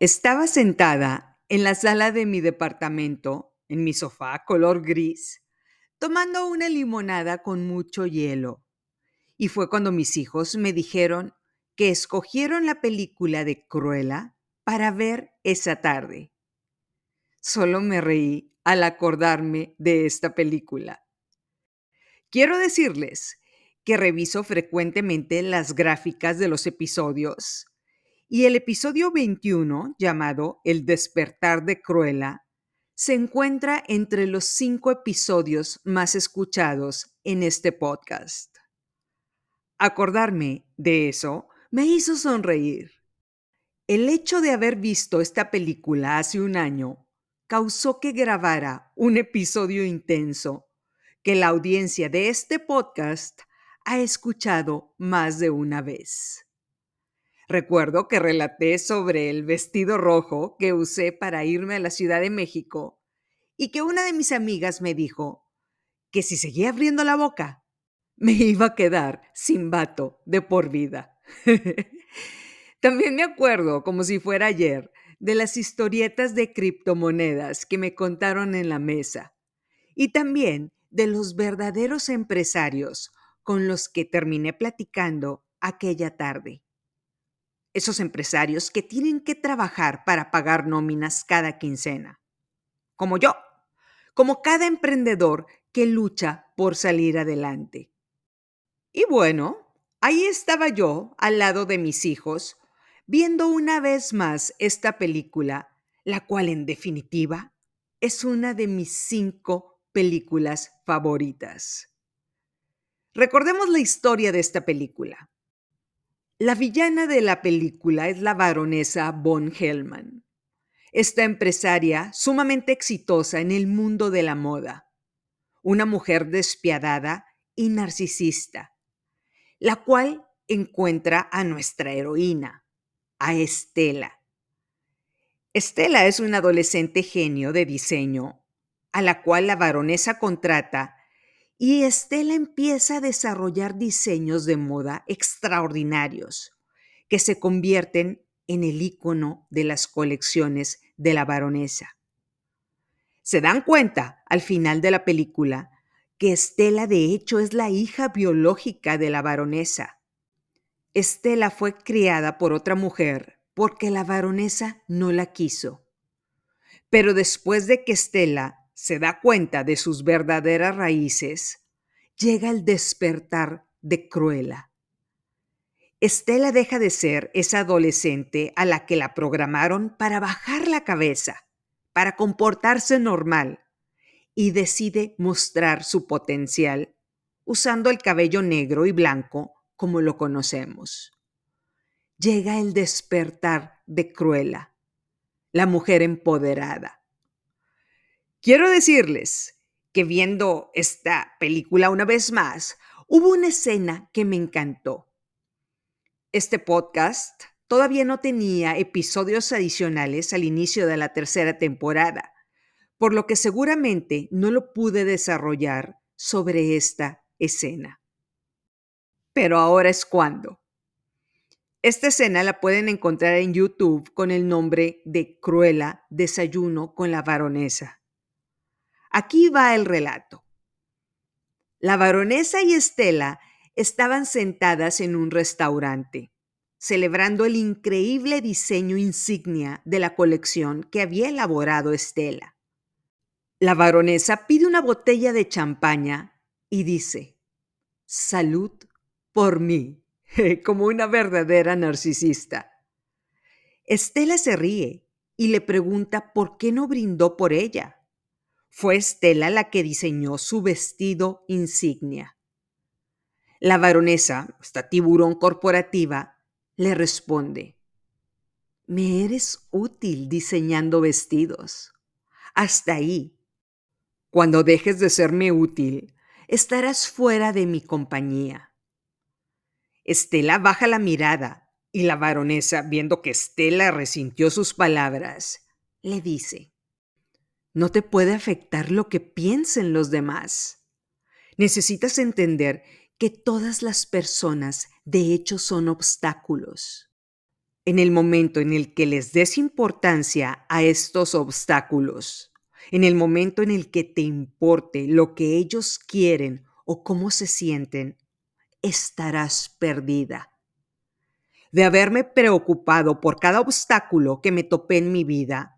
Estaba sentada en la sala de mi departamento, en mi sofá color gris, tomando una limonada con mucho hielo. Y fue cuando mis hijos me dijeron que escogieron la película de Cruella para ver esa tarde. Solo me reí al acordarme de esta película. Quiero decirles que reviso frecuentemente las gráficas de los episodios y el episodio 21, llamado El despertar de Cruella, se encuentra entre los cinco episodios más escuchados en este podcast. Acordarme de eso me hizo sonreír. El hecho de haber visto esta película hace un año causó que grabara un episodio intenso que la audiencia de este podcast ha escuchado más de una vez. Recuerdo que relaté sobre el vestido rojo que usé para irme a la Ciudad de México y que una de mis amigas me dijo que si seguía abriendo la boca, me iba a quedar sin vato de por vida. También me acuerdo, como si fuera ayer, de las historietas de criptomonedas que me contaron en la mesa y también de los verdaderos empresarios con los que terminé platicando aquella tarde. Esos empresarios que tienen que trabajar para pagar nóminas cada quincena. Como yo, como cada emprendedor que lucha por salir adelante. Y bueno, ahí estaba yo al lado de mis hijos, viendo una vez más esta película, la cual en definitiva es una de mis cinco películas favoritas. Recordemos la historia de esta película. La villana de la película es la baronesa von Hellman, esta empresaria sumamente exitosa en el mundo de la moda, una mujer despiadada y narcisista, la cual encuentra a nuestra heroína, a Estela. Estela es un adolescente genio de diseño a la cual la baronesa contrata y Estela empieza a desarrollar diseños de moda extraordinarios que se convierten en el icono de las colecciones de la baronesa. Se dan cuenta al final de la película que Estela de hecho es la hija biológica de la baronesa. Estela fue criada por otra mujer porque la baronesa no la quiso. Pero después de que Estela se da cuenta de sus verdaderas raíces, llega el despertar de Cruella. Estela deja de ser esa adolescente a la que la programaron para bajar la cabeza, para comportarse normal, y decide mostrar su potencial usando el cabello negro y blanco como lo conocemos. Llega el despertar de Cruella, la mujer empoderada Quiero decirles que viendo esta película una vez más, hubo una escena que me encantó. Este podcast todavía no tenía episodios adicionales al inicio de la tercera temporada, por lo que seguramente no lo pude desarrollar sobre esta escena. Pero ahora es cuando. Esta escena la pueden encontrar en YouTube con el nombre de Cruella Desayuno con la Baronesa. Aquí va el relato. La baronesa y Estela estaban sentadas en un restaurante, celebrando el increíble diseño insignia de la colección que había elaborado Estela. La baronesa pide una botella de champaña y dice, salud por mí, como una verdadera narcisista. Estela se ríe y le pregunta por qué no brindó por ella. Fue Estela la que diseñó su vestido insignia. La baronesa, esta tiburón corporativa, le responde, me eres útil diseñando vestidos. Hasta ahí. Cuando dejes de serme útil, estarás fuera de mi compañía. Estela baja la mirada y la baronesa, viendo que Estela resintió sus palabras, le dice, no te puede afectar lo que piensen los demás. Necesitas entender que todas las personas de hecho son obstáculos. en el momento en el que les des importancia a estos obstáculos, en el momento en el que te importe lo que ellos quieren o cómo se sienten, estarás perdida. De haberme preocupado por cada obstáculo que me topé en mi vida,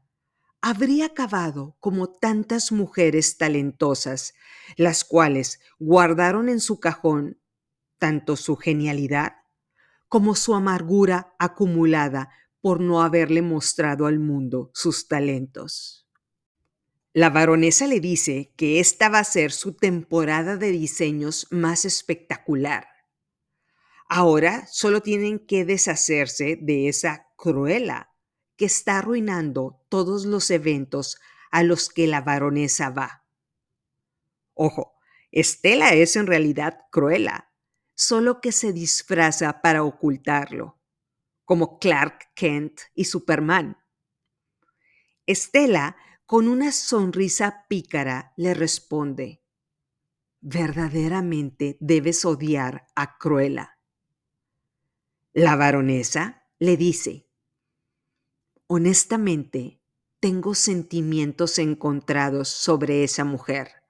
habría acabado como tantas mujeres talentosas, las cuales guardaron en su cajón tanto su genialidad como su amargura acumulada por no haberle mostrado al mundo sus talentos. La baronesa le dice que esta va a ser su temporada de diseños más espectacular. Ahora solo tienen que deshacerse de esa cruela que está arruinando todos los eventos a los que la baronesa va. Ojo, Estela es en realidad cruela, solo que se disfraza para ocultarlo, como Clark Kent y Superman. Estela, con una sonrisa pícara, le responde, verdaderamente debes odiar a Cruella. La baronesa le dice, honestamente, tengo sentimientos encontrados sobre esa mujer.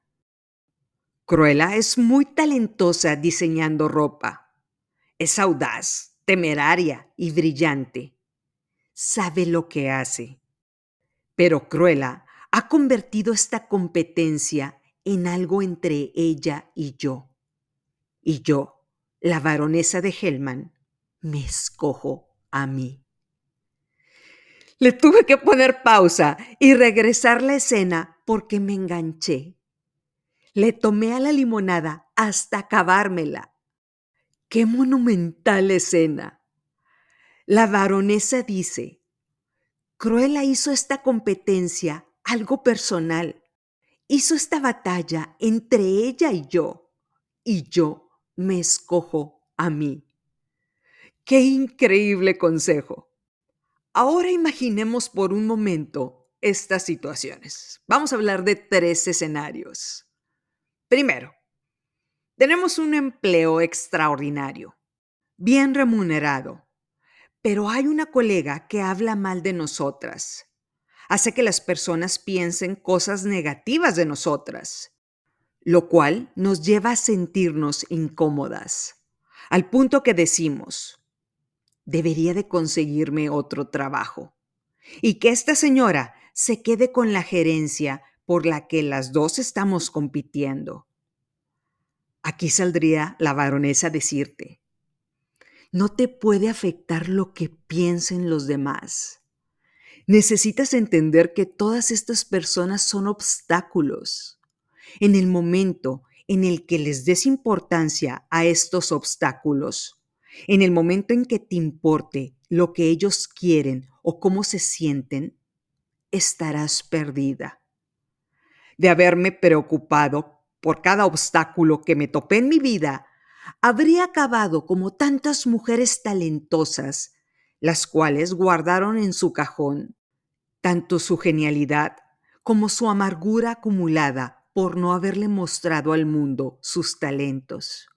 Cruella es muy talentosa diseñando ropa. Es audaz, temeraria y brillante. Sabe lo que hace. Pero Cruella ha convertido esta competencia en algo entre ella y yo. Y yo, la baronesa de Hellman, me escojo a mí. Le tuve que poner pausa y regresar la escena porque me enganché. Le tomé a la limonada hasta acabármela. ¡Qué monumental escena! La baronesa dice, Cruella hizo esta competencia algo personal. Hizo esta batalla entre ella y yo, y yo me escojo a mí. ¡Qué increíble consejo! Ahora imaginemos por un momento estas situaciones. Vamos a hablar de tres escenarios. Primero, tenemos un empleo extraordinario, bien remunerado, pero hay una colega que habla mal de nosotras. Hace que las personas piensen cosas negativas de nosotras, lo cual nos lleva a sentirnos incómodas, al punto que decimos, debería de conseguirme otro trabajo. Y que esta señora se quede con la gerencia por la que las dos estamos compitiendo. Aquí saldría la baronesa a decirte, no te puede afectar lo que piensen los demás. Necesitas entender que todas estas personas son obstáculos. En el momento en el que les des importancia a estos obstáculos, en el momento en que te importe lo que ellos quieren o cómo se sienten, estarás perdida de haberme preocupado por cada obstáculo que me topé en mi vida, habría acabado como tantas mujeres talentosas, las cuales guardaron en su cajón tanto su genialidad como su amargura acumulada por no haberle mostrado al mundo sus talentos.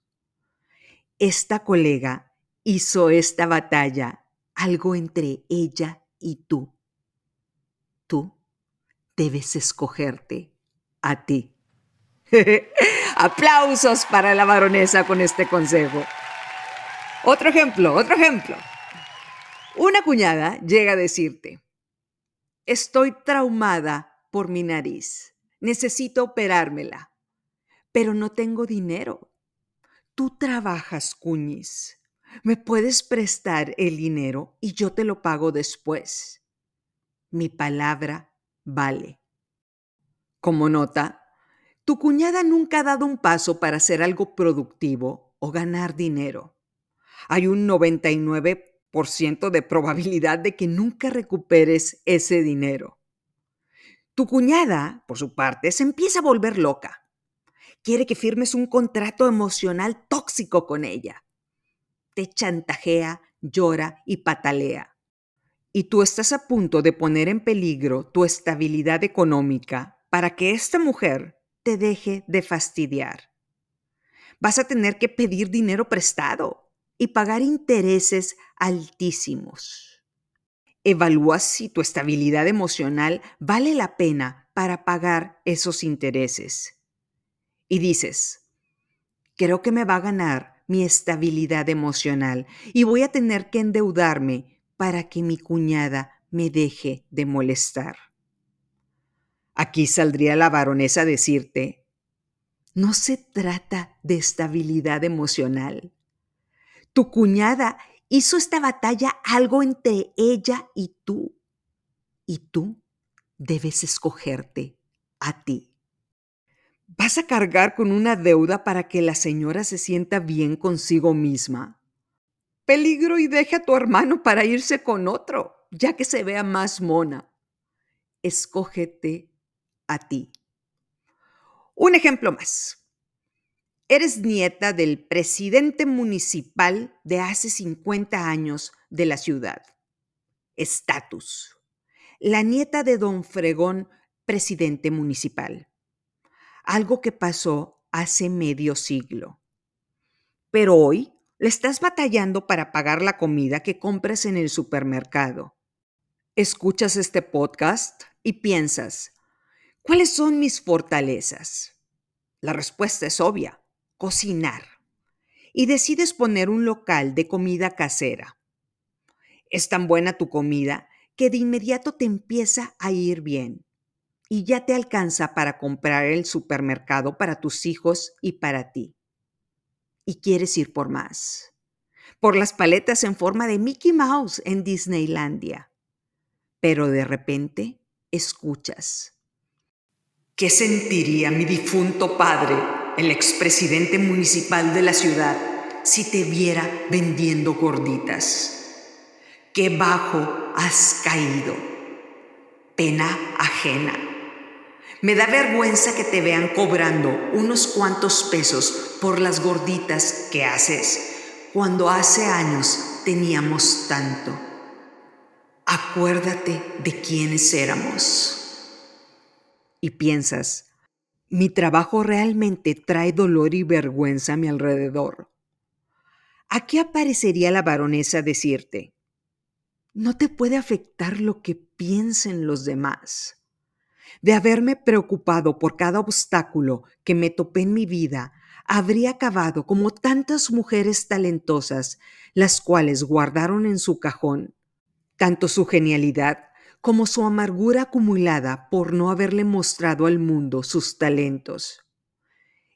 Esta colega hizo esta batalla algo entre ella y tú. Tú debes escogerte a ti. Aplausos para la baronesa con este consejo. Otro ejemplo, otro ejemplo. Una cuñada llega a decirte, estoy traumada por mi nariz, necesito operármela, pero no tengo dinero. Tú trabajas, cuñis. ¿Me puedes prestar el dinero y yo te lo pago después? Mi palabra vale. Como nota, tu cuñada nunca ha dado un paso para hacer algo productivo o ganar dinero. Hay un 99% de probabilidad de que nunca recuperes ese dinero. Tu cuñada, por su parte, se empieza a volver loca. Quiere que firmes un contrato emocional tóxico con ella. Te chantajea, llora y patalea. Y tú estás a punto de poner en peligro tu estabilidad económica para que esta mujer te deje de fastidiar. Vas a tener que pedir dinero prestado y pagar intereses altísimos. Evalúa si tu estabilidad emocional vale la pena para pagar esos intereses. Y dices, creo que me va a ganar mi estabilidad emocional y voy a tener que endeudarme para que mi cuñada me deje de molestar. Aquí saldría la baronesa a decirte, no se trata de estabilidad emocional. Tu cuñada hizo esta batalla algo entre ella y tú. Y tú debes escogerte a ti. ¿Vas a cargar con una deuda para que la señora se sienta bien consigo misma? Peligro y deje a tu hermano para irse con otro, ya que se vea más mona. Escógete a ti. Un ejemplo más. Eres nieta del presidente municipal de hace 50 años de la ciudad. Estatus. La nieta de don Fregón, presidente municipal. Algo que pasó hace medio siglo. Pero hoy le estás batallando para pagar la comida que compras en el supermercado. Escuchas este podcast y piensas, ¿cuáles son mis fortalezas? La respuesta es obvia cocinar y decides poner un local de comida casera. Es tan buena tu comida que de inmediato te empieza a ir bien y ya te alcanza para comprar el supermercado para tus hijos y para ti. Y quieres ir por más. Por las paletas en forma de Mickey Mouse en Disneylandia. Pero de repente escuchas. ¿Qué sentiría mi difunto padre el expresidente municipal de la ciudad, si te viera vendiendo gorditas. Qué bajo has caído. Pena ajena. Me da vergüenza que te vean cobrando unos cuantos pesos por las gorditas que haces, cuando hace años teníamos tanto. Acuérdate de quiénes éramos. Y piensas, mi trabajo realmente trae dolor y vergüenza a mi alrededor. Aquí aparecería la baronesa a decirte, no te puede afectar lo que piensen los demás. De haberme preocupado por cada obstáculo que me topé en mi vida, habría acabado como tantas mujeres talentosas, las cuales guardaron en su cajón tanto su genialidad como su amargura acumulada por no haberle mostrado al mundo sus talentos.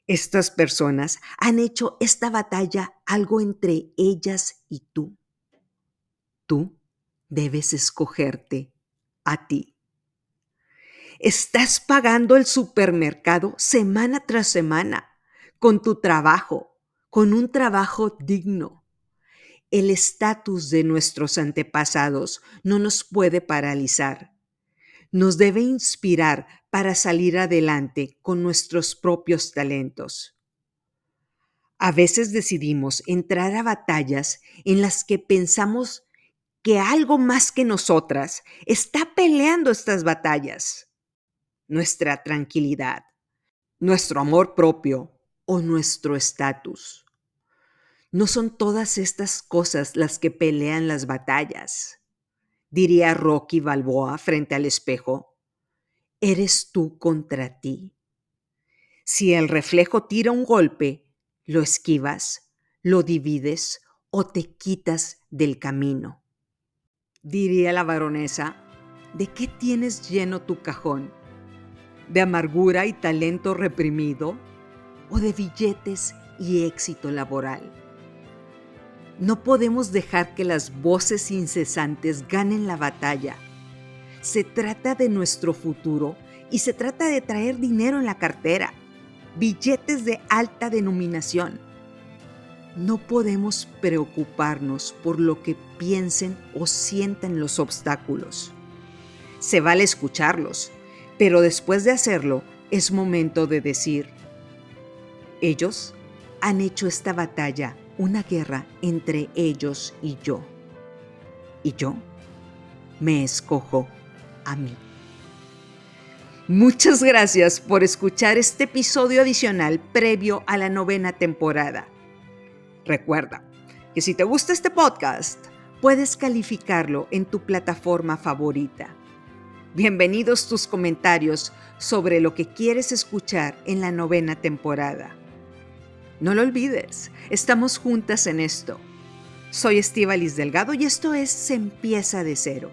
Estas personas han hecho esta batalla algo entre ellas y tú. Tú debes escogerte a ti. Estás pagando el supermercado semana tras semana con tu trabajo, con un trabajo digno el estatus de nuestros antepasados no nos puede paralizar. Nos debe inspirar para salir adelante con nuestros propios talentos. A veces decidimos entrar a batallas en las que pensamos que algo más que nosotras está peleando estas batallas. Nuestra tranquilidad, nuestro amor propio o nuestro estatus. No son todas estas cosas las que pelean las batallas, diría Rocky Balboa frente al espejo. Eres tú contra ti. Si el reflejo tira un golpe, lo esquivas, lo divides o te quitas del camino. Diría la baronesa, ¿de qué tienes lleno tu cajón? ¿De amargura y talento reprimido? ¿O de billetes y éxito laboral? No podemos dejar que las voces incesantes ganen la batalla. Se trata de nuestro futuro y se trata de traer dinero en la cartera, billetes de alta denominación. No podemos preocuparnos por lo que piensen o sientan los obstáculos. Se vale escucharlos, pero después de hacerlo es momento de decir, ellos han hecho esta batalla una guerra entre ellos y yo. Y yo me escojo a mí. Muchas gracias por escuchar este episodio adicional previo a la novena temporada. Recuerda que si te gusta este podcast, puedes calificarlo en tu plataforma favorita. Bienvenidos tus comentarios sobre lo que quieres escuchar en la novena temporada. No lo olvides, estamos juntas en esto. Soy Estivalis Delgado y esto es Se empieza de cero